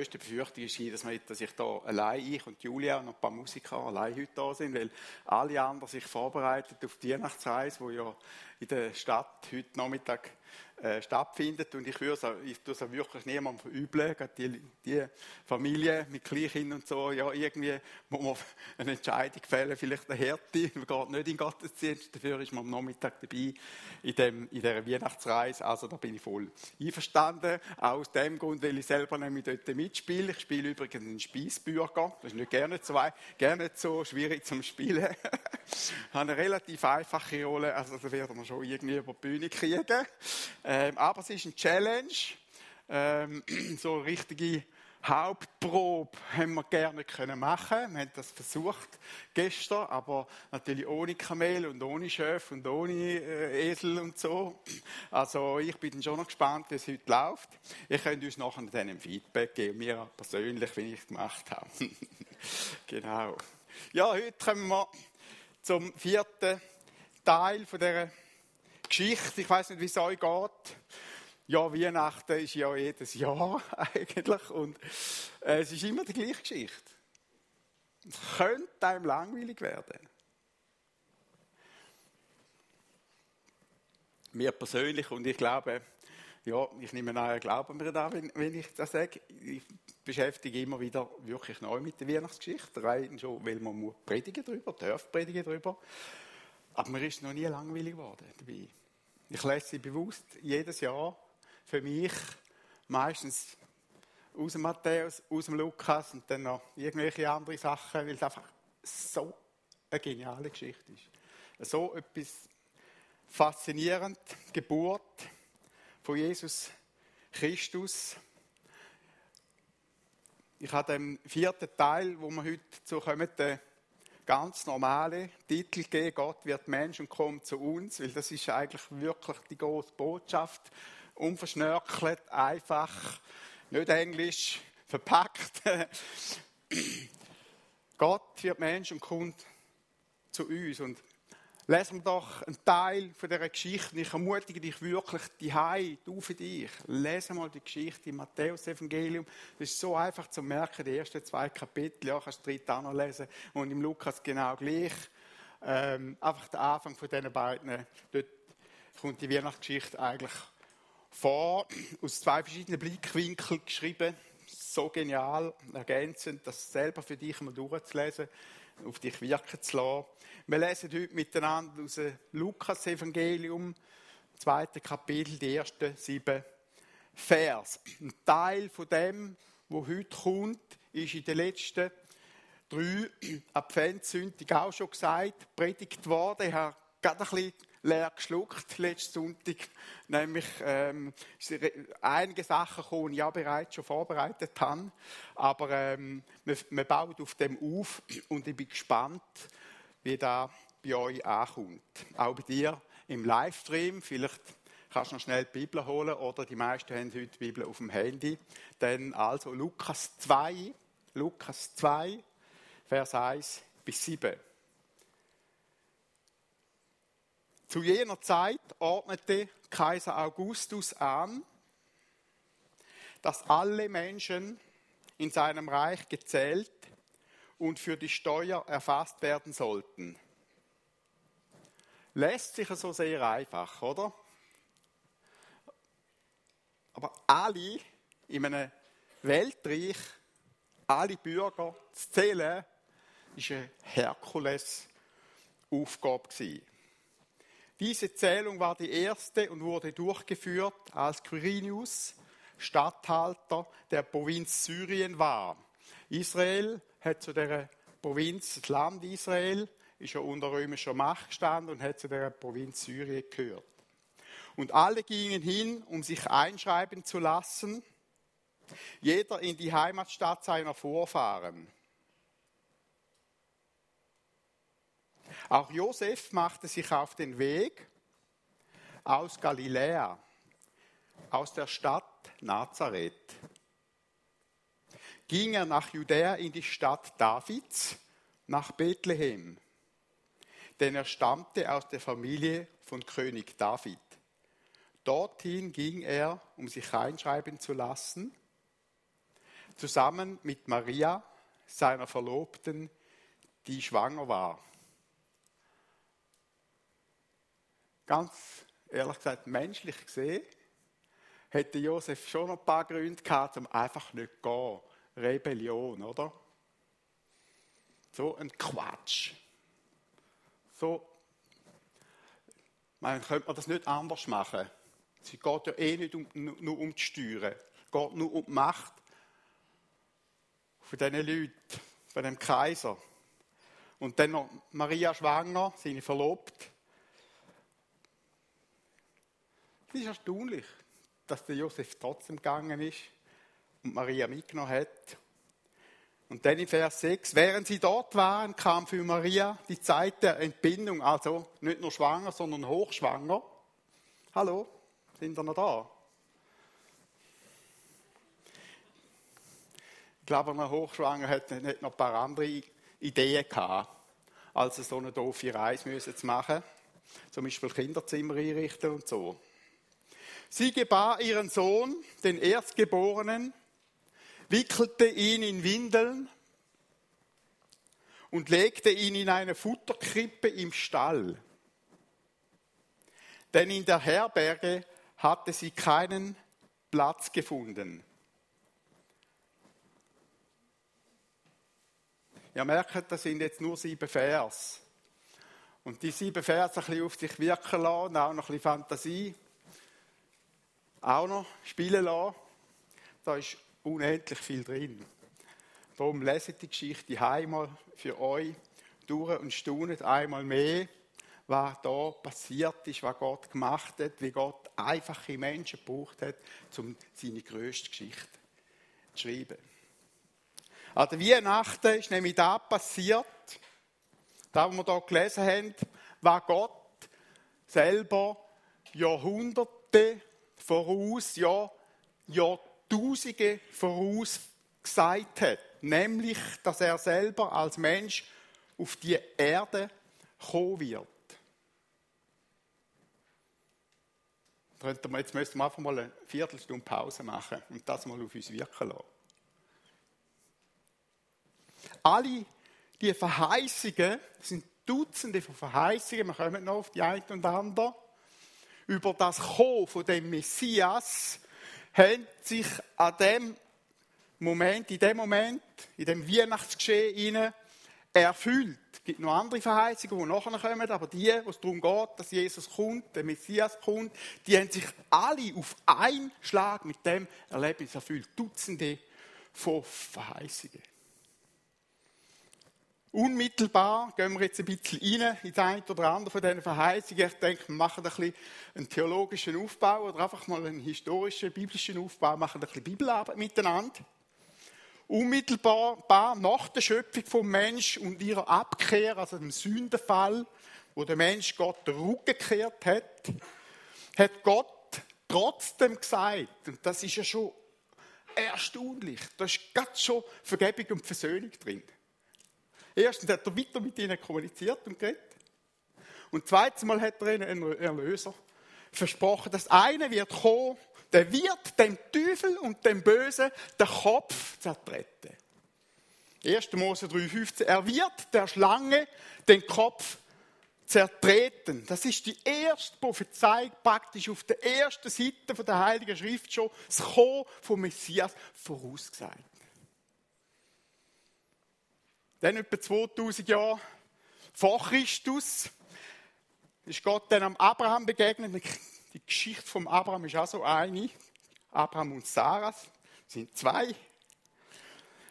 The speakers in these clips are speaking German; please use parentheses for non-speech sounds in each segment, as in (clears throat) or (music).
größte Befürchtung ist, dass, wir, dass ich da allein, ich und Julia und ein paar Musiker allein heute da sind, weil alle anderen sich vorbereiten auf die Weihnachtsreise, die ja in der Stadt heute Nachmittag äh, stattfindet. Und ich würde es wirklich niemandem verübeln, die, die Familie mit Kleinkindern und so, ja, irgendwie muss man eine Entscheidung fällen, vielleicht eine Härte, man geht nicht in den Gottesdienst, dafür ist man am Nachmittag dabei in, dem, in dieser Weihnachtsreise, also da bin ich voll einverstanden, auch aus dem Grund, weil ich selber nämlich dort mitspiele. Ich spiele übrigens einen Speisbürger, das ist nicht gerne so, gerne so schwierig zum Spielen. (laughs) ich habe eine relativ einfache Rolle, also da werden wir schon irgendwie über die Bühne kriegen. Ähm, aber es ist eine Challenge. Ähm, (clears throat) so eine richtige Hauptprobe haben wir gerne können machen. Wir haben das versucht gestern, aber natürlich ohne Kamel und ohne Schöf und ohne äh, Esel und so. (clears throat) Also ich bin schon noch gespannt, wie es heute läuft. Ihr könnt uns nachher dann ein Feedback geben, mir persönlich, wie ich es gemacht habe. (laughs) genau. Ja, heute kommen wir zum vierten Teil von dieser Geschichte. Ich weiß nicht, wie es euch geht. Ja, Weihnachten ist ja jedes Jahr (laughs) eigentlich und äh, es ist immer die gleiche Geschichte. Es könnte einem langweilig werden. Mir persönlich und ich glaube, ja, ich nehme an, glauben mir da, wenn, wenn ich das sage. Ich beschäftige immer wieder wirklich neu mit der Weihnachtsgeschichte, rein schon, weil man muss predigen darüber, darf predigen darüber. Aber mir ist noch nie langweilig geworden dabei. Ich lese sie bewusst jedes Jahr für mich meistens aus dem Matthäus, aus dem Lukas und dann noch irgendwelche andere Sachen, weil es einfach so eine geniale Geschichte ist. So etwas faszinierend, Geburt von Jesus Christus. Ich habe den vierten Teil, wo wir heute zu kommen, den ganz normale Titel geben, Gott wird Mensch und kommt zu uns, weil das ist eigentlich wirklich die große Botschaft. Unverschnörkelt, einfach, nicht englisch, verpackt. Gott wird Mensch und kommt zu uns. Und lesen wir doch einen Teil von dieser Geschichte. Ich ermutige dich wirklich, die Hai, du für dich. Lese mal die Geschichte im Matthäus-Evangelium. Das ist so einfach zu merken, die ersten zwei Kapitel, ja, kannst du dritte auch noch lesen. Und im Lukas genau gleich. Ähm, einfach der Anfang von diesen beiden. Dort kommt die Weihnachtsgeschichte eigentlich vor, aus zwei verschiedenen Blickwinkeln geschrieben. So genial, ergänzend, das selber für dich mal durchzulesen auf dich wirken zu lassen. Wir lesen heute miteinander aus dem Lukas-Evangelium, zweite Kapitel, die ersten sieben Vers. Ein Teil von dem, wo heute kommt, ist in den letzten drei Adventssündigen auch schon gesagt, predigt worden. Ich habe gerade ein bisschen leer geschluckt letzten Sonntag. Nämlich ähm, einige Sachen ich ja bereits schon vorbereitet habe. Aber ähm, wir bauen auf dem auf und ich bin gespannt, wie das bei euch ankommt. Auch bei dir im Livestream. Vielleicht kannst du noch schnell die Bibel holen oder die meisten haben heute die Bibel auf dem Handy. Dann also Lukas 2, Lukas 2, Vers 1 bis 7. Zu jener Zeit ordnete Kaiser Augustus an, dass alle Menschen in seinem Reich gezählt und für die Steuer erfasst werden sollten. Lässt sich so sehr einfach, oder? Aber alle in einem Weltreich, alle Bürger zu zählen, war eine Herkulesaufgabe. Diese Zählung war die erste und wurde durchgeführt, als Quirinius Statthalter der Provinz Syrien war. Israel hat zu der Provinz, das Land Israel, ist ja unter römischer Macht gestanden und hat zu der Provinz Syrien gehört. Und alle gingen hin, um sich einschreiben zu lassen, jeder in die Heimatstadt seiner Vorfahren. Auch Josef machte sich auf den Weg aus Galiläa, aus der Stadt Nazareth. Ging er nach Judäa in die Stadt Davids, nach Bethlehem, denn er stammte aus der Familie von König David. Dorthin ging er, um sich einschreiben zu lassen, zusammen mit Maria, seiner Verlobten, die schwanger war. Ganz ehrlich gesagt, menschlich gesehen, hätte Josef schon noch ein paar Gründe gehabt, um einfach nicht zu gehen. Rebellion, oder? So ein Quatsch. So, man könnte man das nicht anders machen. Es geht ja eh nicht um, nur um die Steuern. Es geht nur um die Macht von diesen Leuten, von dem Kaiser. Und dann noch Maria schwanger, seine Verlobte. Es ist erstaunlich, dass der Josef trotzdem gegangen ist und Maria mitgenommen hat. Und dann in Vers 6, während sie dort waren, kam für Maria die Zeit der Entbindung, also nicht nur schwanger, sondern hochschwanger. Hallo, sind ihr noch da? Ich glaube, eine Hochschwanger nicht noch ein paar andere Ideen gehabt, als so eine doofe Reise zu machen. Zum Beispiel Kinderzimmer einrichten und so. Sie gebar ihren Sohn, den Erstgeborenen, wickelte ihn in Windeln und legte ihn in eine Futterkrippe im Stall. Denn in der Herberge hatte sie keinen Platz gefunden. Ihr merkt, das sind jetzt nur sieben Vers. Und die sieben Vers ein bisschen auf sich wirken lassen, auch noch ein bisschen Fantasie auch noch spielen lassen. Da ist unendlich viel drin. Darum leset die Geschichte einmal für euch durch und staunet einmal mehr, was da passiert ist, was Gott gemacht hat, wie Gott einfache Menschen gebraucht hat, um seine grösste Geschichte zu schreiben. An der Weihnachten ist nämlich da passiert, da, was wir hier gelesen haben, was Gott selber Jahrhunderte voraus, ja, Jahrtausende voraus gesagt hat. Nämlich, dass er selber als Mensch auf die Erde kommen wird. Jetzt müssen wir einfach mal eine Viertelstunde Pause machen und das mal auf uns wirken lassen. Alle die Verheißungen, sind Dutzende von Verheißungen, wir kommen noch auf die eine und andere, über das Kommen von dem Messias haben sich an dem Moment, in dem Moment, in dem Weihnachtsgeschehen erfüllt. Es gibt noch andere Verheißungen, die nachher kommen, aber die, wo es darum geht, dass Jesus kommt, der Messias kommt, die haben sich alle auf einen Schlag mit dem Erlebnis erfüllt. Dutzende von Verheißungen. Unmittelbar gehen wir jetzt ein bisschen rein in das eine oder andere von diesen Verheißungen. Ich denke, wir machen ein bisschen einen theologischen Aufbau oder einfach mal einen historischen, biblischen Aufbau, machen ein bisschen Bibelarbeit miteinander. Unmittelbar nach der Schöpfung vom Mensch und ihrer Abkehr, also dem Sündenfall, wo der Mensch Gott den hat, hat Gott trotzdem gesagt, und das ist ja schon erstaunlich, da ist ganz schon Vergebung und Versöhnung drin. Erstens hat er weiter mit ihnen kommuniziert und geredet. Und zweitens Mal hat er ihnen einen Erlöser versprochen. Das eine wird kommen, der wird dem Teufel und dem Bösen den Kopf zertreten. 1. Mose 3,15. Er wird der Schlange den Kopf zertreten. Das ist die erste Prophezeiung praktisch auf der ersten Seite der Heiligen Schrift schon, das Kommen vom Messias vorausgesagt. Dann etwa 2000 Jahre vor Christus ist Gott dann am Abraham begegnet. Die Geschichte vom Abraham ist auch so eine. Abraham und Sarah sind zwei.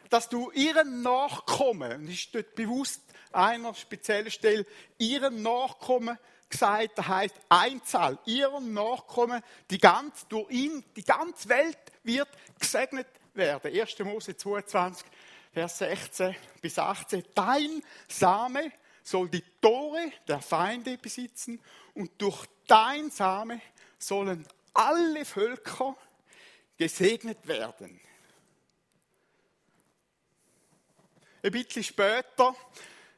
Dass du ihren Nachkommen, und ist dort bewusst einer speziellen Stelle, ihren Nachkommen gesagt, das heißt Einzahl, ihren Nachkommen, die ganz, durch ihn, die ganze Welt wird gesegnet werden. 1. Mose 22, Vers 16 bis 18. Dein Same soll die Tore der Feinde besitzen und durch dein Same sollen alle Völker gesegnet werden. Ein bisschen später,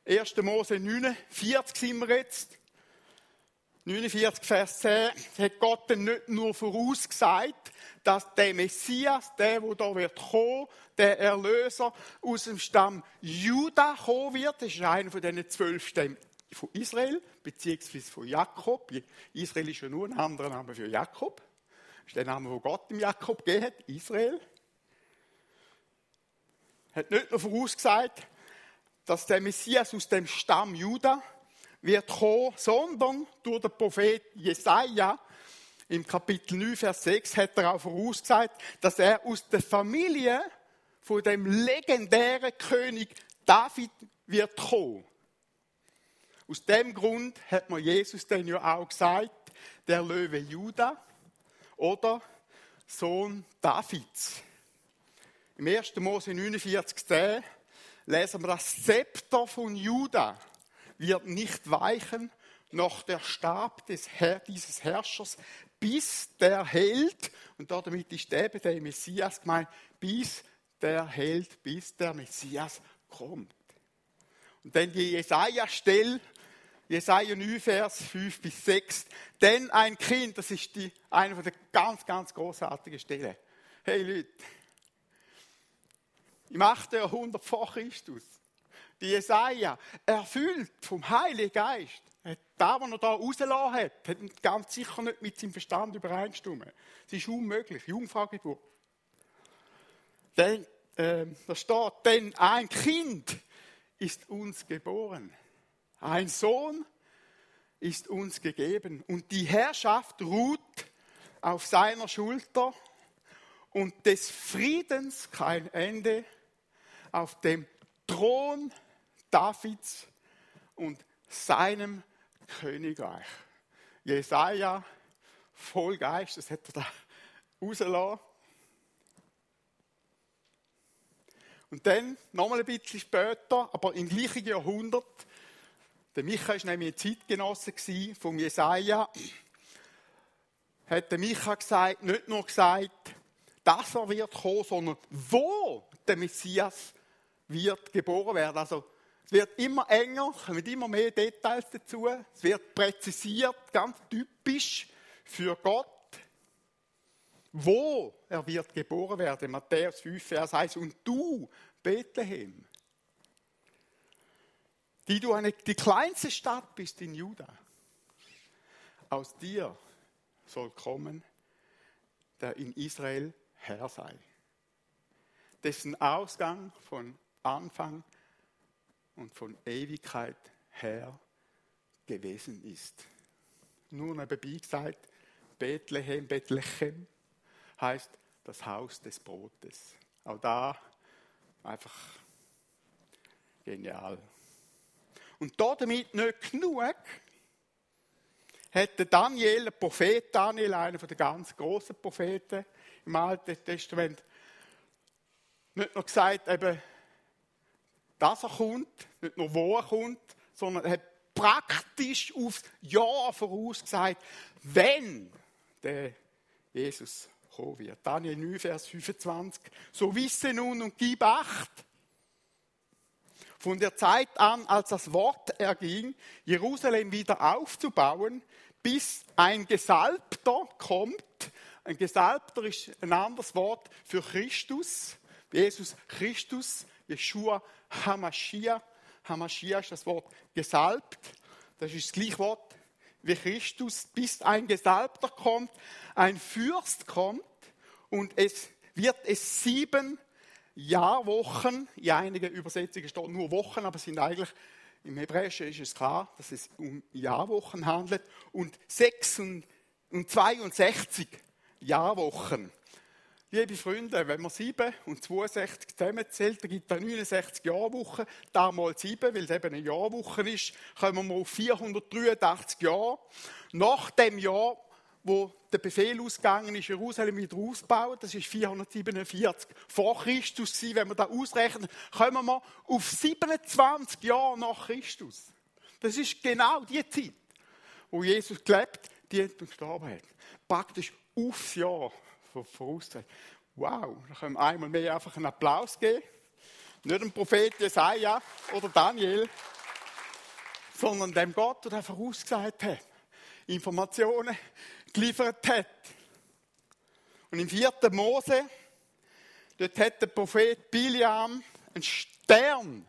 1. Mose 49 sind wir jetzt, 49, Vers 10, hat Gott dann nicht nur vorausgesagt, dass der Messias, der, der da wird kommen, der Erlöser aus dem Stamm Juda kommen wird. Das ist einer von diesen zwölf Stämmen von Israel, beziehungsweise von Jakob. Israel ist ja nur ein anderer Name für Jakob. Das ist der Name, wo Gott dem Jakob gegeben hat, Israel. Hat nicht nur vorausgesagt, dass der Messias aus dem Stamm Juda wird kommen, sondern durch den Prophet Jesaja im Kapitel 9, Vers 6 hat er auch vorausgesagt, dass er aus der Familie von dem legendären König David wird kommen. Aus dem Grund hat man Jesus dann ja auch gesagt, der Löwe Juda oder Sohn Davids. Im 1. Mose 49,10 lesen wir, das Zepter von Juda wird nicht weichen, noch der Stab des Herr, dieses Herrschers, bis der Held, und damit ist eben der Messias gemeint, bis der Held, bis der Messias kommt. Und dann die Jesaja-Stelle, Jesaja 9, Vers 5 bis 6. Denn ein Kind, das ist die, eine der ganz, ganz großartigen Stellen. Hey Leute, im 8. Jahrhundert vor Christus, die Jesaja, erfüllt vom Heiligen Geist, da, was er da rausgelassen hat, hat ganz sicher nicht mit seinem Verstand übereinstimmen. Es ist unmöglich. Jungfraugeburt. Denn, äh, da steht, denn ein Kind ist uns geboren. Ein Sohn ist uns gegeben. Und die Herrschaft ruht auf seiner Schulter und des Friedens kein Ende auf dem Thron Davids und seinem Königreich. Jesaja, voll Geist, das hat er da rausgelassen. Und dann, nochmal ein bisschen später, aber im gleichen Jahrhundert, der Micha war nämlich ein Zeitgenosse von Jesaja, hat der Micha gesagt, nicht nur gesagt, dass er wird kommen, sondern wo der Messias wird geboren werden. Also es wird immer enger, kommen immer mehr Details dazu. Es wird präzisiert, ganz typisch für Gott, wo er wird geboren werden. Matthäus 5, Vers 1. Und du, Bethlehem, die du eine, die kleinste Stadt bist in Juda, aus dir soll kommen, der in Israel Herr sei, dessen Ausgang von Anfang und von Ewigkeit her gewesen ist. Nur nebenbei gesagt, Bethlehem, Bethlehem heißt das Haus des Brotes. Auch da einfach genial. Und damit nicht genug, hätte Daniel, der Prophet Daniel, einer der ganz großen Propheten im Alten Testament, nicht nur gesagt, eben, dass er kommt, nicht nur wo er kommt, sondern er hat praktisch aufs Jahr vorausgesagt, wenn der Jesus kommen wird. Daniel 9, Vers 25. So wisse nun und gib Acht. Von der Zeit an, als das Wort erging, Jerusalem wieder aufzubauen, bis ein Gesalbter kommt. Ein Gesalbter ist ein anderes Wort für Christus. Jesus Christus, Yeshua Hamashiach. Hamashiach ist das Wort gesalbt. Das ist das gleiche Wort wie Christus, bis ein Gesalbter kommt, ein Fürst kommt und es wird es sieben Jahrwochen, in einigen Übersetzungen steht nur Wochen, aber es sind eigentlich, im Hebräischen ist es klar, dass es um Jahrwochen handelt und 6 und 62 Jahrwochen. Liebe Freunde, wenn man 7 und 62 zusammenzählt, dann gibt es 69 Jahrwochen. Da mal 7, weil es eben eine Jahrwoche ist, kommen wir auf 483 Jahre. Nach dem Jahr, wo der Befehl ausgegangen ist, Jerusalem wieder auszubauen, das ist 447 vor Christus gewesen. Wenn wir das ausrechnen, kommen wir auf 27 Jahre nach Christus. Das ist genau die Zeit, wo Jesus gelebt, die und gestorben hat. Praktisch aufs Jahr vorausgezeigt. Wow, da können wir einmal mehr einfach einen Applaus geben. Nicht dem Prophet Jesaja oder Daniel, sondern dem Gott, der vorausgesagt hat. Informationen geliefert hat. Und im vierten Mose, dort hat der Prophet Biliam einen Stern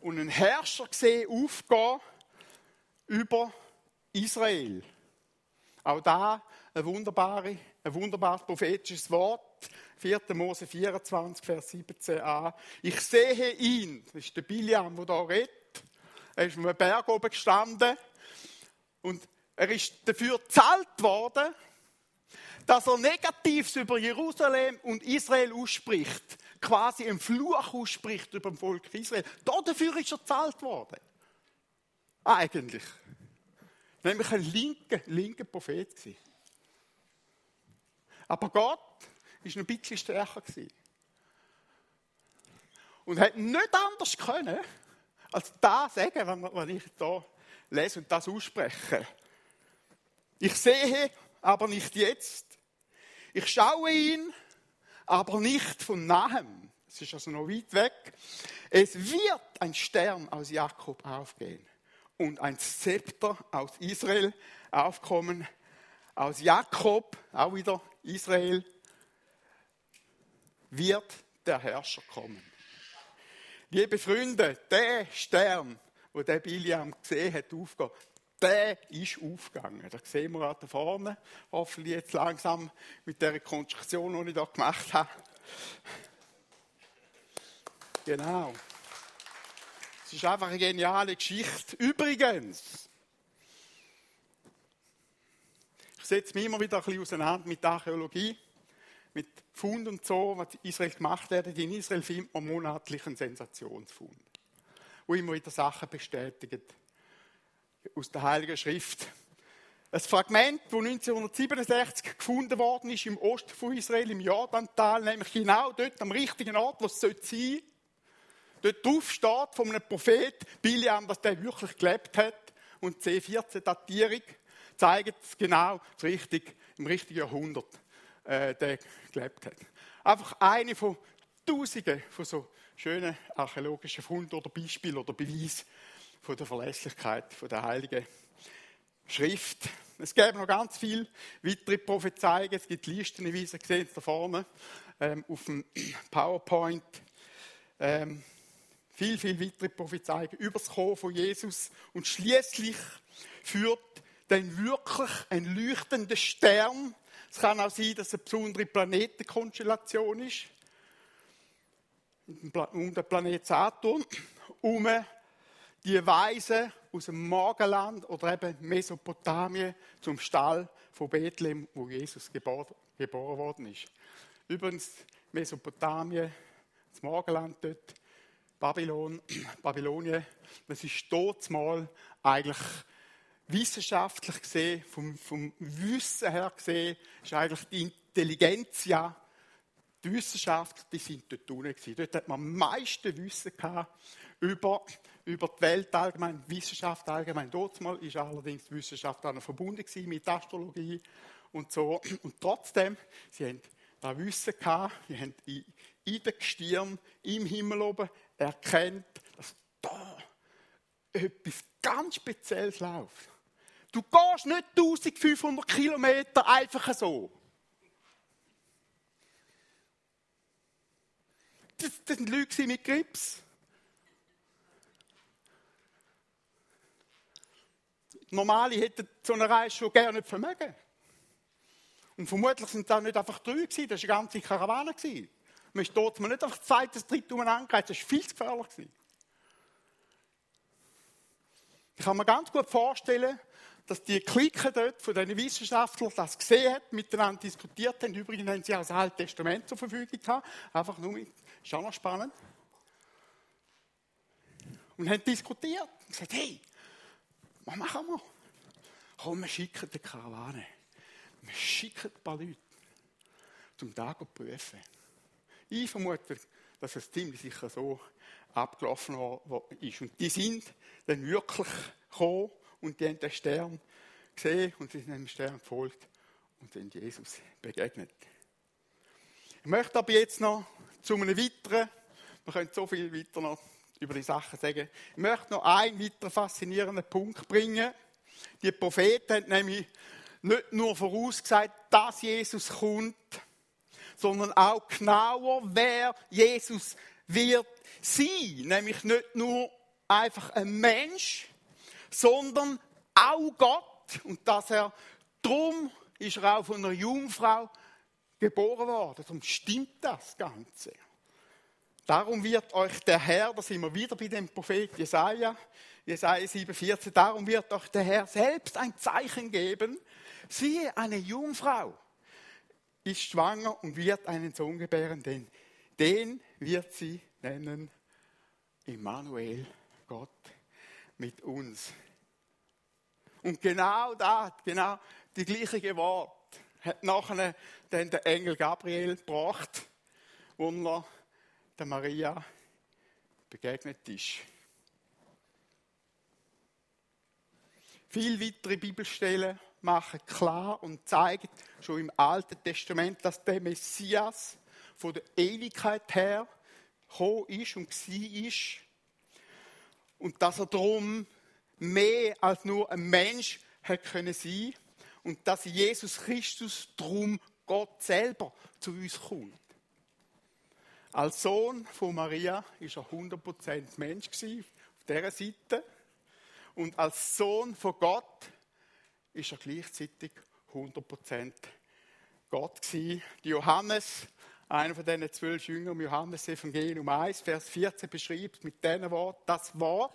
und einen Herrscher gesehen aufgehen über Israel. Auch da ein, wunderbare, ein wunderbares prophetisches Wort. 4. Mose 24, Vers 17a. Ich sehe ihn, das ist der Biliam, der da redet. Er ist auf einem Berg oben gestanden und er ist dafür gezahlt worden, dass er Negatives über Jerusalem und Israel ausspricht, quasi einen Fluch ausspricht über das Volk Israel. Dafür ist er gezahlt worden. Eigentlich. Nämlich ein linker, linker Prophet gewesen. Aber Gott war noch ein bisschen stärker gewesen. Und hat nicht anders können, als das sagen, was ich hier lese und das ausspreche. Ich sehe, aber nicht jetzt. Ich schaue ihn, aber nicht von nahem. Es ist also noch weit weg. Es wird ein Stern aus Jakob aufgehen und ein Zepter aus Israel aufkommen. Aus Jakob, auch wieder Israel, wird der Herrscher kommen. Liebe Freunde, der Stern, wo der Biliam gesehen hat, aufgehen, der ist aufgegangen. Da sehen wir da vorne, hoffentlich jetzt langsam mit der Konstruktion, die ich hier gemacht habe. Genau. Es ist einfach eine geniale Geschichte. Übrigens, ich setze mich immer wieder ein bisschen auseinander mit Archäologie, mit Fund und so, was Israel gemacht hat. In Israel findet man monatlich einen Sensationsfund, wo immer wieder Sachen bestätigt aus der Heiligen Schrift. Ein Fragment, das 1967 gefunden worden ist im Osten von Israel, im Jordantal, nämlich genau dort am richtigen Ort, wo es sein sollte. Dort drauf steht von einem Prophet Biliam, dass der wirklich gelebt hat. Und C14-Datierung zeigt es genau richtig, im richtigen Jahrhundert, äh, der gelebt hat. Einfach eine von Tausenden von so schönen archäologischen Funden oder Beispielen oder Beweisen von der Verlässlichkeit von der Heiligen Schrift. Es gäbe noch ganz viel weitere Prophezeiungen. Es gibt Listen, wie Sie sehen, da vorne ähm, auf dem (clears throat) PowerPoint. Ähm, viel, viel weitere Prophezeiungen über das Kommen von Jesus. Und schließlich führt dann wirklich ein leuchtender Stern. Es kann auch sein, dass es eine besondere Planetenkonstellation ist. Um den Planet Saturn. Um die Weise aus dem Morgenland oder eben Mesopotamien zum Stall von Bethlehem, wo Jesus geboren, geboren worden ist. Übrigens, Mesopotamien, das Morgenland dort, Babylon, (clears throat) Babylonien, das ist dort mal eigentlich wissenschaftlich gesehen, vom, vom Wissen her gesehen, ist eigentlich die Intelligenz ja, die Wissenschaft, die sind dort unten Dort hat man am meisten Wissen gehabt über, über die Welt allgemein, Wissenschaft allgemein. Dort ist allerdings die Wissenschaft auch noch verbunden mit Astrologie und so. Und trotzdem, sie haben da Wissen gehabt, sie haben in, in den Gestirn, im Himmel oben erkennt, dass da etwas ganz Spezielles läuft. Du gehst nicht 1500 Kilometer einfach so. Das, das sind Leute mit Grips. Normale hätten so eine Reise schon gerne nicht vermögen. Und vermutlich sind da nicht einfach drei gewesen, das war eine ganze Karawane. Gewesen. Man ist dort nicht einfach das zweite, das dritte umeinander das war viel zu gefährlich. Gewesen. Ich kann mir ganz gut vorstellen, dass die Clique dort von diesen Wissenschaftlern das gesehen hat, miteinander diskutiert haben. Übrigens haben sie auch das Alte Testament zur Verfügung gehabt. Einfach nur mit, ist auch noch spannend. Und haben diskutiert und gesagt, hey, was machen wir? Komm, wir schicken die Karawane. Wir schicken ein paar Leute, um da zu prüfen. Ich vermute, dass es ziemlich sicher so abgelaufen ist. Und die sind dann wirklich gekommen und die haben den Stern gesehen und sie sind dem Stern gefolgt und sind Jesus begegnet. Ich möchte aber jetzt noch zu einem weiteren, wir können so viel weiter noch über die Sachen sagen. Ich möchte noch einen weiteren faszinierenden Punkt bringen. Die Propheten haben nämlich nicht nur vorausgesagt, dass Jesus kommt, sondern auch genauer, wer Jesus wird sein. Nämlich nicht nur einfach ein Mensch, sondern auch Gott. Und dass er, drum ist er auch von einer Jungfrau geboren worden. Darum stimmt das Ganze. Darum wird euch der Herr, da sind wir wieder bei dem Prophet Jesaja, Jesaja 7,14, darum wird euch der Herr selbst ein Zeichen geben. Siehe, eine Jungfrau ist schwanger und wird einen Sohn gebären, denn den wird sie nennen Immanuel, Gott mit uns. Und genau das, genau die gleiche Wort hat nachher dann der Engel Gabriel gebracht, wo er der Maria begegnet ist. Viele weitere Bibelstellen machen klar und zeigen schon im Alten Testament, dass der Messias von der Ewigkeit her gekommen ist und war. Und dass er darum mehr als nur ein Mensch hätte können sein und dass Jesus Christus darum Gott selber zu uns kommt. Als Sohn von Maria ist er 100% Mensch auf dieser Seite. Und als Sohn von Gott ist er gleichzeitig 100% Gott gewesen. Johannes, einer von diesen zwölf Jüngern, Johannes Evangelium 1, Vers 14 beschreibt mit diesem Wort, das Wort,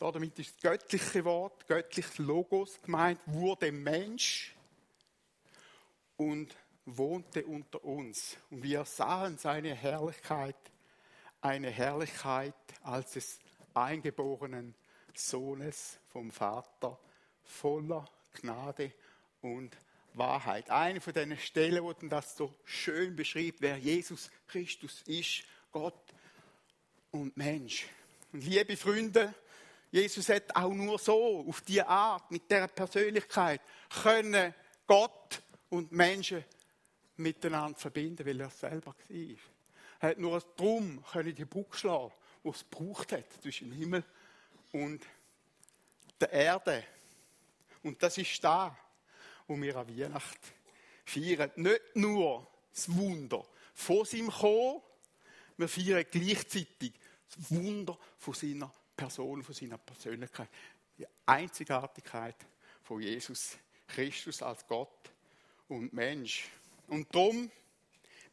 damit ist das göttliche Wort, göttliches Logos gemeint, wurde Mensch und wohnte unter uns und wir sahen seine Herrlichkeit, eine Herrlichkeit als des eingeborenen Sohnes vom Vater, voller Gnade und Wahrheit. Eine von den Stellen, wo das so schön beschreibt, wer Jesus Christus ist, Gott und Mensch. Und liebe Freunde, Jesus hat auch nur so, auf die Art, mit der Persönlichkeit, können Gott und Menschen miteinander verbinden, weil er selber war. Er hat nur darum können die Brücke schlagen, die es braucht hat zwischen dem Himmel und der Erde. Und das ist da, wo wir an Weihnachten feiern. Nicht nur das Wunder von seinem Kommen, wir feiern gleichzeitig das Wunder von seiner Person, von seiner Persönlichkeit. Die Einzigartigkeit von Jesus Christus als Gott und Mensch. Und darum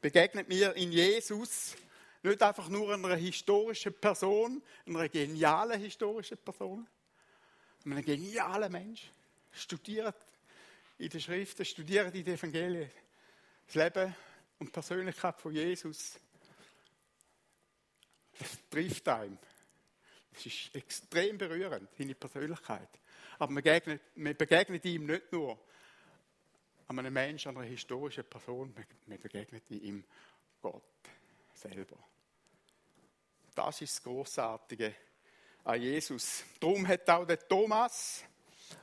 begegnet mir in Jesus nicht einfach nur einer historischen Person, einer genialen historischen Person, einem genialen Mensch. Studiert in den Schriften, studiert in den Evangelien das Leben und die Persönlichkeit von Jesus. Das trifft einem. Es ist extrem berührend, seine Persönlichkeit. Aber man begegnet, man begegnet ihm nicht nur an einem Menschen, an einer historischen Person, man begegnet ihm Gott selber. Das ist das Großartige an Jesus. Darum hat auch der Thomas,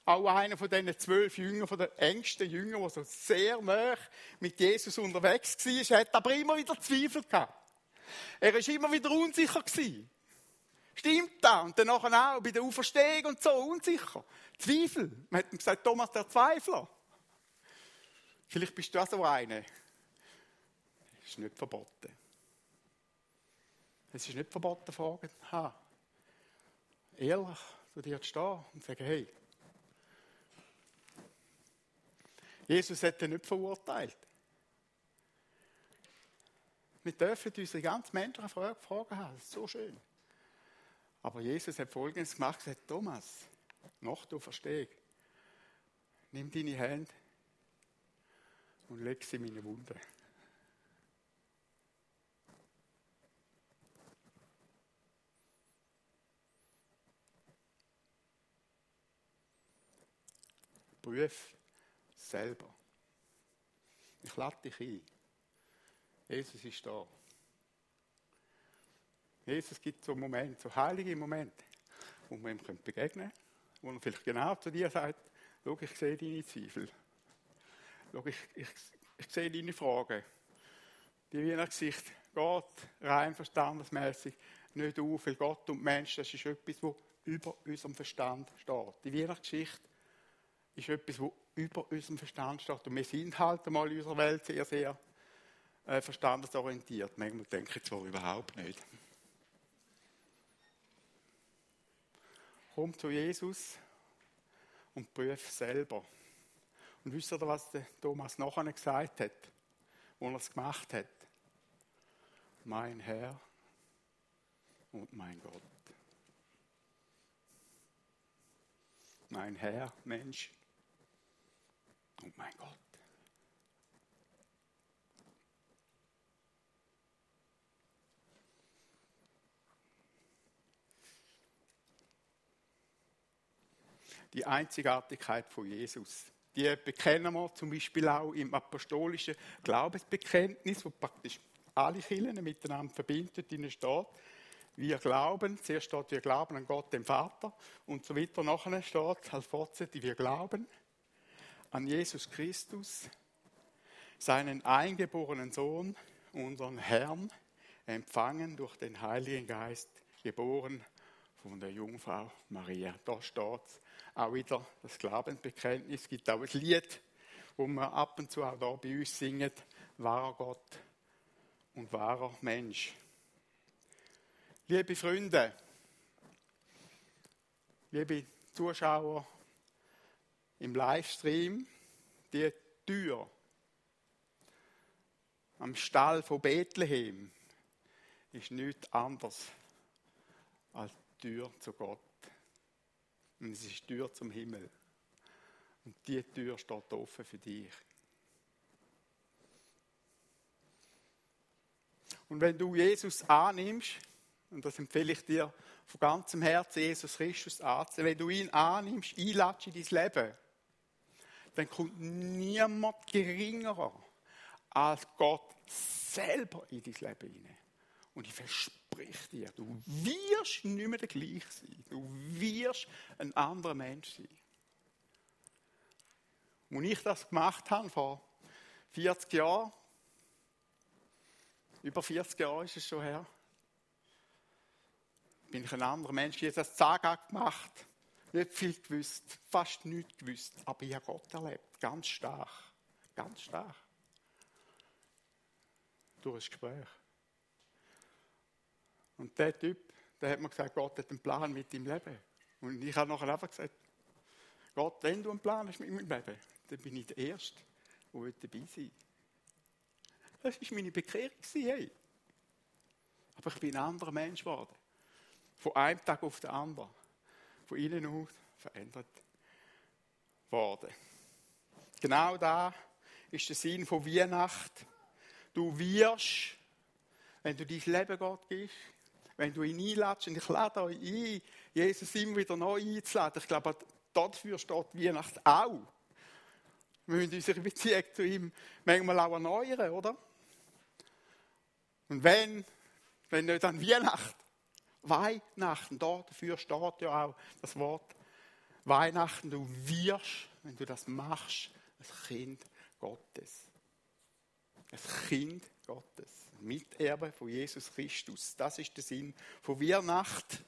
auch einer von diesen zwölf Jüngern, von den engsten Jüngern, der so sehr nah mit Jesus unterwegs war, hat aber immer wieder Zweifel gehabt. Er war immer wieder unsicher. Stimmt das? Und dann auch bei der Auferstehung und so unsicher. Zweifel. Man hat ihm gesagt, Thomas der Zweifler. Vielleicht bist du auch so einer. Das ist nicht verboten. Es ist nicht verboten, fragen, ha, ehrlich zu dir zu stehen und zu sagen, hey, Jesus hat dich nicht verurteilt. Wir dürfen unsere ganz menschlichen Fragen haben, das ist so schön. Aber Jesus hat Folgendes gemacht, er sagt, Thomas, noch du verstehst, nimm deine Hände und leg sie in meine Wunde. Prüf selber. Ich lade dich ein. Jesus ist da. Jesus gibt so Momente, so heilige Momente, wo man ihm begegnen könnte, wo er vielleicht genau zu dir sagt, schau, ich sehe deine Zweifel. Schau, ich, ich, ich sehe deine Fragen. Die Weihnachtsgesicht geht rein verstandesmäßig nicht auf, weil Gott und Mensch, das ist etwas, wo über unserem Verstand steht. Die Weihnachtsgeschichte ist etwas, wo über unserem Verstand steht. Und wir sind halt einmal in unserer Welt sehr, sehr äh, verstandesorientiert. Manchmal denke ich zwar überhaupt nicht. Komm zu Jesus und prüf selber. Und wisst ihr, was der Thomas nachher gesagt hat, wo er es gemacht hat? Mein Herr und mein Gott. Mein Herr, Mensch und mein Gott. Die Einzigartigkeit von Jesus. Die bekennen wir zum Beispiel auch im apostolischen Glaubensbekenntnis, wo praktisch alle Kirchen miteinander verbindet, in steht, wir glauben, zuerst steht, wir glauben an Gott, den Vater, und so weiter. Nachher steht als Fortsetzung, wir glauben an Jesus Christus, seinen eingeborenen Sohn, unseren Herrn, empfangen durch den Heiligen Geist, geboren von der Jungfrau Maria. Da steht auch wieder das Glaubensbekenntnis. Es gibt auch ein Lied, wo wir ab und zu auch da bei uns singen, wahrer Gott und wahrer Mensch. Liebe Freunde, liebe Zuschauer im Livestream, die Tür am Stall von Bethlehem ist nichts anderes als die Tür zu Gott. Und es ist die Tür zum Himmel. Und die Tür steht offen für dich. Und wenn du Jesus annimmst, und das empfehle ich dir von ganzem Herzen, Jesus Christus anzunehmen. Wenn du ihn annimmst, einlatschst in dein Leben, dann kommt niemand geringerer als Gott selber in dein Leben hinein. Und ich verspreche dir, du wirst nicht mehr der gleiche sein. Du wirst ein anderer Mensch sein. Als ich das gemacht habe, vor 40 Jahren, über 40 Jahre ist es schon her, bin ich ein anderer Mensch. Ich habe das Zaga gemacht, nicht viel gewusst, fast nichts gewusst, aber ich habe Gott erlebt, ganz stark, ganz stark. Durch ein Gespräch. Und der Typ, der hat mir gesagt, Gott hat einen Plan mit deinem Leben. Und ich habe nachher einfach gesagt, Gott, wenn du einen Plan hast mit meinem Leben, dann bin ich der Erste, der dabei sein Das war meine Bekehrung. Hey. Aber ich bin ein anderer Mensch geworden. Von einem Tag auf den anderen. Von innen aus verändert worden. Genau da ist der Sinn von Weihnacht. Du wirst, wenn du dein Leben Gott gibst, wenn du ihn einladest, und ich lade euch ein, Jesus immer wieder neu einzuladen. Ich glaube, dafür steht Weihnacht auch. Wir müssen unsere Beziehung zu ihm manchmal auch erneuern, oder? Und wenn, wenn nicht an Weihnacht, Weihnachten, dafür steht ja auch das Wort Weihnachten. Du wirst, wenn du das machst, ein Kind Gottes. Ein Kind Gottes. Miterbe von Jesus Christus. Das ist der Sinn von Weihnachten.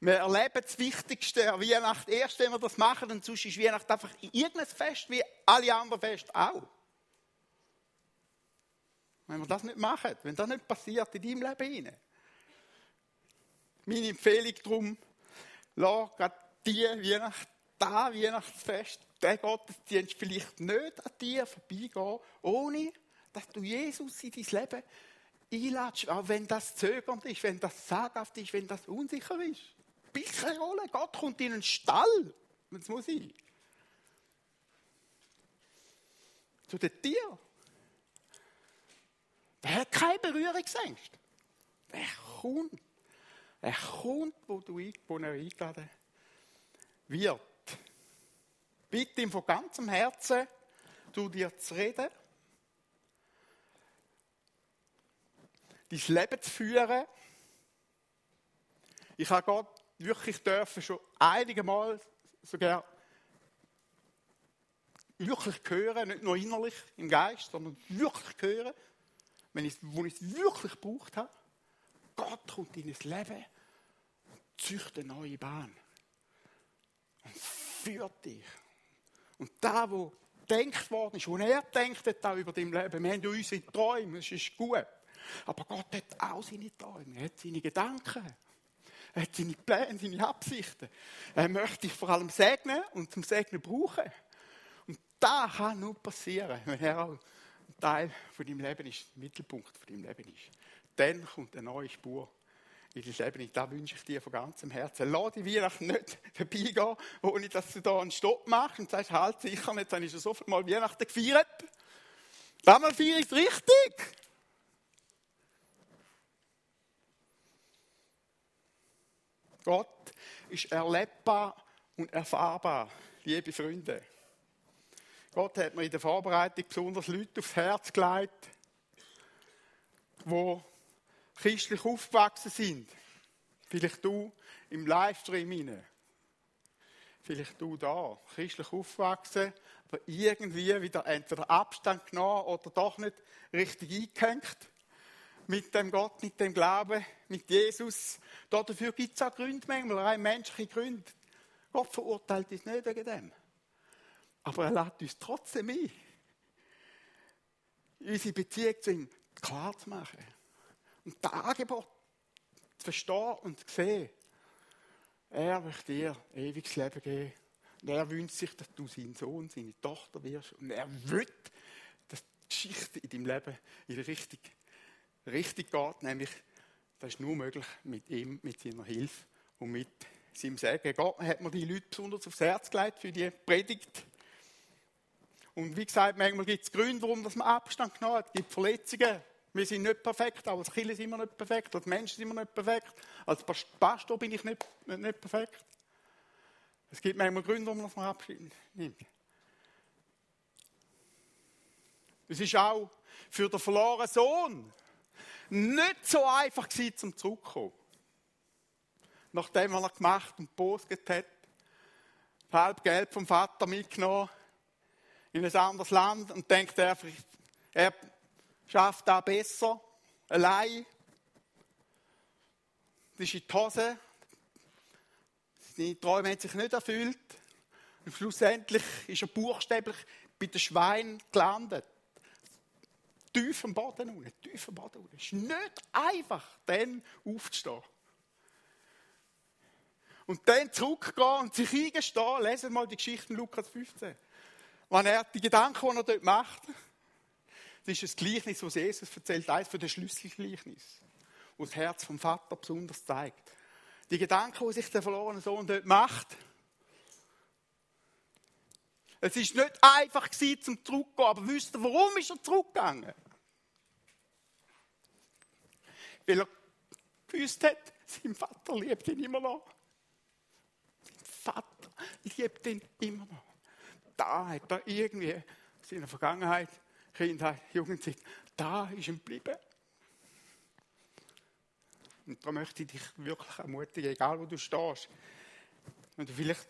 Wir erleben das Wichtigste an Weihnachten erst, wenn wir das machen, und sonst ist Weihnachten einfach irgendein Fest wie alle anderen Feste auch. Wenn wir das nicht machen, wenn das nicht passiert in deinem Leben hinein, meine Empfehlung darum, lass gerade die Weihnacht, da Weihnachtsfest, der Gottesdienst vielleicht nicht an dir vorbeigehen, ohne dass du Jesus in dein Leben einladest, auch wenn das zögernd ist, wenn das saghaft ist, wenn das unsicher ist. Spielt keine Rolle. Gott kommt in einen Stall, wenn es muss sein. Zu den Tieren. Der hat keine Berührungsängste. Der kommt. Er kommt, wo, du, wo er eingeladen wird. Bitte ihm von ganzem Herzen, zu dir zu reden, dein Leben zu führen. Ich habe Gott wirklich dürfen schon einige Mal sogar wirklich hören, nicht nur innerlich im Geist, sondern wirklich hören, wenn ich, wo ich es wirklich gebraucht habe. Gott kommt in das Leben und züchtet eine neue Bahn. Und führt dich. Und da, wo denkt worden ist, wo er denkt auch über dein Leben, wir haben ja unsere Träume, das ist gut. Aber Gott hat auch seine Träume, er hat seine Gedanken. Er hat seine Pläne, seine Absichten. Er möchte dich vor allem segnen und zum Segnen brauchen. Und das kann nur passieren, wenn er auch ein Teil von deinem Leben ist, Mittelpunkt von deinem Leben ist. Dann kommt eine neue Spur in dein Leben. Und das wünsche ich dir von ganzem Herzen. Lass die Weihnachten nicht vorbeigehen, ohne dass du da einen Stopp machst und sagst, halt sicher, jetzt habe ich schon so viel Mal Weihnachten gefeiert. Damals feiere ich es richtig. Gott ist erlebbar und erfahrbar, liebe Freunde. Gott hat mir in der Vorbereitung besonders Leute aufs Herz gelegt, die christlich aufgewachsen sind. Vielleicht du im Livestream hinein. Vielleicht du da, christlich aufgewachsen, aber irgendwie wieder entweder Abstand genommen oder doch nicht richtig eingehängt mit dem Gott, mit dem Glauben, mit Jesus. Dafür gibt es auch Gründe, manchmal rein menschliche Gründe. Gott verurteilt uns nicht wegen dem. Aber er lädt uns trotzdem ein, unsere Beziehung zu ihm klar zu machen. Und das Angebot zu verstehen und zu sehen. Er möchte dir ewiges Leben geben. Und er wünscht sich, dass du sein Sohn, seine Tochter wirst. Und er will, dass die Geschichte in deinem Leben in die Richtung, Richtung geht. Nämlich, das ist nur möglich mit ihm, mit seiner Hilfe und mit seinem Segen. Gott hat mir die Leute besonders aufs Herz gelegt für die Predigt. Und wie gesagt, manchmal gibt es Gründe, warum man Abstand genommen hat. Es gibt Verletzungen. Wir sind nicht perfekt, auch als Kirche sind wir nicht perfekt, als Menschen sind wir nicht perfekt, als Pastor bin ich nicht, nicht, perfekt. Es gibt manchmal Gründe, warum man Abschied nimmt. Es ist auch für den verlorenen Sohn nicht so einfach gewesen, zum zurückzukommen. Nachdem er gemacht und gepostet hat, halb Geld vom Vater mitgenommen, in ein anderes Land und denkt, er, er schafft das besser, allein. Das ist in die Hose. Seine Träume haben sich nicht erfüllt. Und schlussendlich ist er buchstäblich bei den Schweinen gelandet. Tief am Boden unten, tief am Boden unten. Es ist nicht einfach, dann aufzustehen. Und dann zurückgehen und sich eingestehen. Lesen mal die Geschichte in Lukas 15 wenn er die Gedanken, die er dort macht, das ist ein Gleichnis, das Jesus erzählt, eines von den Schlüsselgleichnissen, wo das Herz vom Vater besonders zeigt. Die Gedanken, die sich der verlorene Sohn dort macht, es ist nicht einfach gewesen, zum zurückzugehen, aber wisst ihr, warum ist er zurückgegangen? Weil er gewusst hat, sein Vater liebt ihn immer noch. Sein Vater liebt ihn immer noch da hat er irgendwie in seiner Vergangenheit, Kindheit, Jugendzeit, da ist ihm geblieben. Und da möchte ich dich wirklich ermutigen, egal wo du stehst, wenn du vielleicht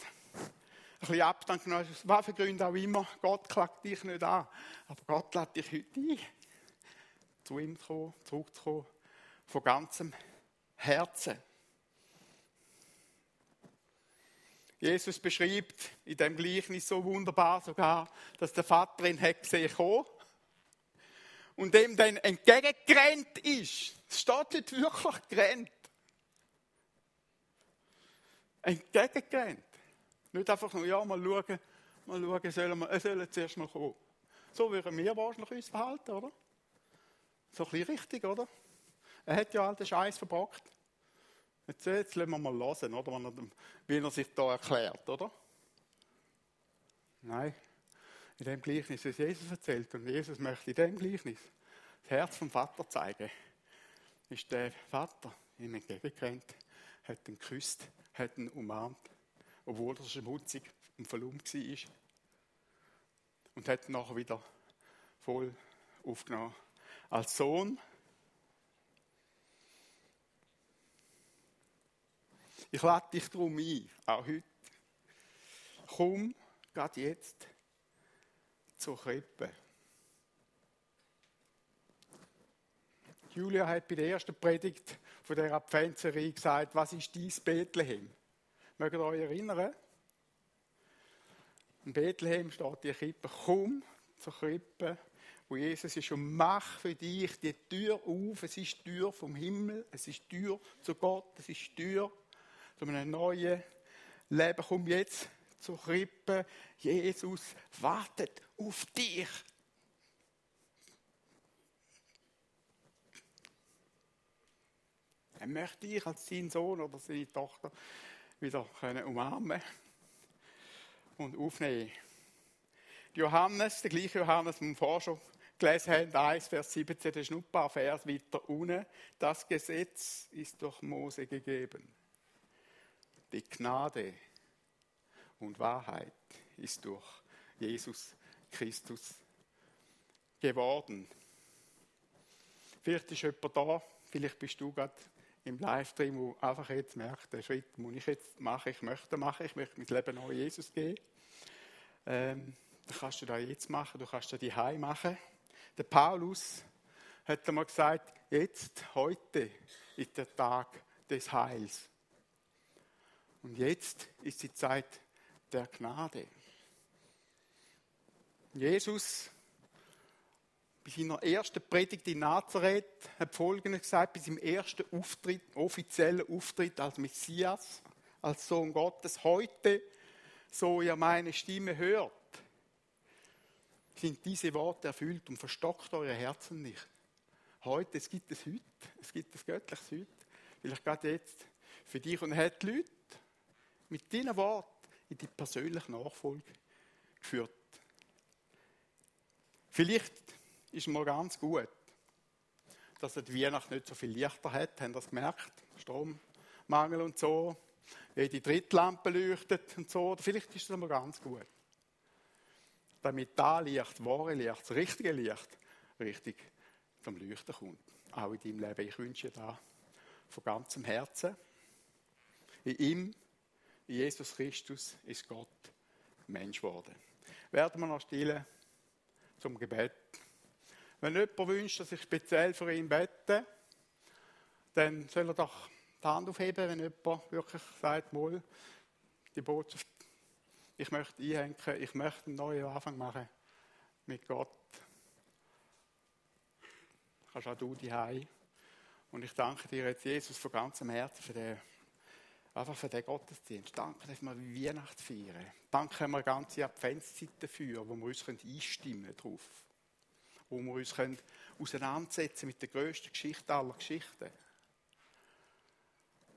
ein bisschen Abstand genommen hast, was für Gründe auch immer, Gott klagt dich nicht an, aber Gott lädt dich heute ein, zu ihm zu kommen, zurückzukommen, von ganzem Herzen. Jesus beschreibt in dem Gleichnis so wunderbar sogar, dass der Vater ihn hat gesehen kommen und dem dann entgegengerannt ist. Es steht nicht wirklich gerannt. Entgegengerannt. Nicht einfach nur, ja, mal schauen, mal schauen, sollen wir, er soll zuerst mal kommen. So würden wir wahrscheinlich uns verhalten, oder? So ein bisschen richtig, oder? Er hat ja all den Scheiß verbockt. Jetzt, jetzt lassen wir mal hören, oder? wie er sich da erklärt, oder? Nein, in dem Gleichnis ist Jesus erzählt und Jesus möchte in dem Gleichnis das Herz vom Vater zeigen. Ist der Vater ihm entgegengerannt, hat ihn geküsst, hat ihn umarmt, obwohl er schmutzig und verlumpt war. Und hat ihn nachher wieder voll aufgenommen. Als Sohn Ich lade dich darum ein, auch heute. Komm, gerade jetzt, zur Krippe. Julia hat bei der ersten Predigt von der Adventserie gesagt, was ist dies Bethlehem? Mögt ihr euch erinnern? In Bethlehem steht die Krippe, komm zur Krippe, wo Jesus ist und mach für dich die Tür auf. Es ist die Tür vom Himmel, es ist die Tür zu Gott, es ist die Tür zu einem neuen Leben. Komm jetzt zur Krippe. Jesus wartet auf dich. Er möchte dich als seinen Sohn oder seine Tochter wieder können umarmen und aufnehmen. Johannes, der gleiche Johannes, den wir vorher schon gelesen haben, 1, Vers 17, das ist nur ein paar Vers weiter unten. Das Gesetz ist durch Mose gegeben. Die Gnade und Wahrheit ist durch Jesus Christus geworden. Vielleicht ist jemand da, vielleicht bist du gerade im Livestream, wo einfach jetzt merkt, den Schritt muss ich jetzt machen, ich möchte machen, ich möchte mein Leben neu Jesus geben. Ähm, dann kannst du das jetzt machen, du kannst das die machen. Der Paulus hat einmal gesagt, jetzt, heute ist der Tag des Heils. Und jetzt ist die Zeit der Gnade. Jesus bei seiner ersten Predigt in Nazareth hat Folgendes gesagt, bei seinem ersten Auftritt, offiziellen Auftritt als Messias, als Sohn Gottes. Heute, so ihr meine Stimme hört, sind diese Worte erfüllt und verstockt eure Herzen nicht. Heute, es gibt es heute, es gibt das göttliches heute, vielleicht gerade jetzt für dich und hat die Leute mit diesen Worten in die persönliche Nachfolge geführt. Vielleicht ist mal ganz gut, dass er die Weihnacht nicht so viel Lichter hat. Haben das gemerkt? Strommangel und so. Wie die Drittlampe leuchtet und so. Vielleicht ist das mal ganz gut. Damit da Licht, wahre Licht, das richtige Licht, richtig zum Leuchten kommt. Auch in deinem Leben. Ich wünsche dir da von ganzem Herzen. In ihm, in Jesus Christus, ist Gott Mensch geworden. Werden wir noch stillen zum Gebet. Wenn jemand wünscht, dass ich speziell für ihn bete, dann soll er doch die Hand aufheben, wenn jemand wirklich sagt, mal, die Botschaft, ich möchte einhängen, ich möchte einen neuen Anfang machen mit Gott. Kannst auch du die Und ich danke dir jetzt, Jesus, von ganzem Herzen für den, einfach für den Gottesdienst. Danke, dass wir Weihnachten feiern. Danke, dass wir ganze Adventszeit dafür, wo wir uns einstimmen drauf wo wir uns können auseinandersetzen mit der grössten Geschichte aller Geschichten.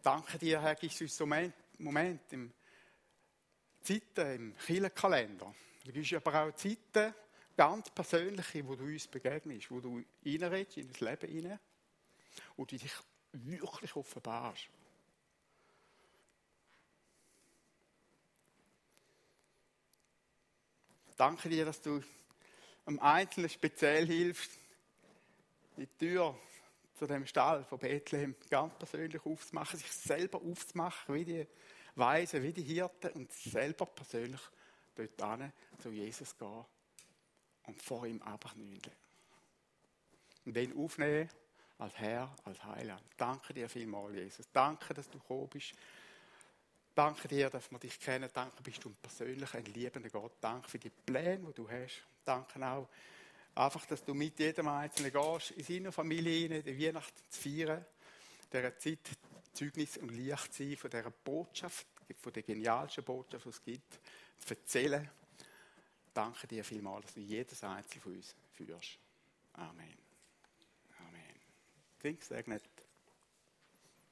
Danke dir, Herr, gibst du uns Moment, Moment im Zeiten im Kirchenkalender. Du gibst aber auch Zeiten, ganz persönliche, wo du uns begegnest, wo du reinredest in das Leben hinein und du dich wirklich offenbarst. Danke dir, dass du einem Einzelnen speziell hilft, die Tür zu dem Stall von Bethlehem ganz persönlich aufzumachen, sich selber aufzumachen, wie die Weisen, wie die Hirten und selber persönlich dort hin zu Jesus gehen und vor ihm abknüllen. Und den aufnehmen als Herr, als Heiland. Danke dir vielmals, Jesus. Danke, dass du gekommen bist. Danke dir, dass wir dich kennen. Danke, bist du persönlich ein liebender Gott. Danke für die Pläne, die du hast danke auch einfach, dass du mit jedem Einzelnen gehst, in seiner Familie rein, die Weihnachten zu feiern, dieser Zeit Zeugnis und Licht sein von dieser Botschaft, von der genialsten Botschaft, die es gibt, zu erzählen. Danke dir vielmals, dass du jedes Einzelne von uns führst. Amen. Amen. Klingt segnet.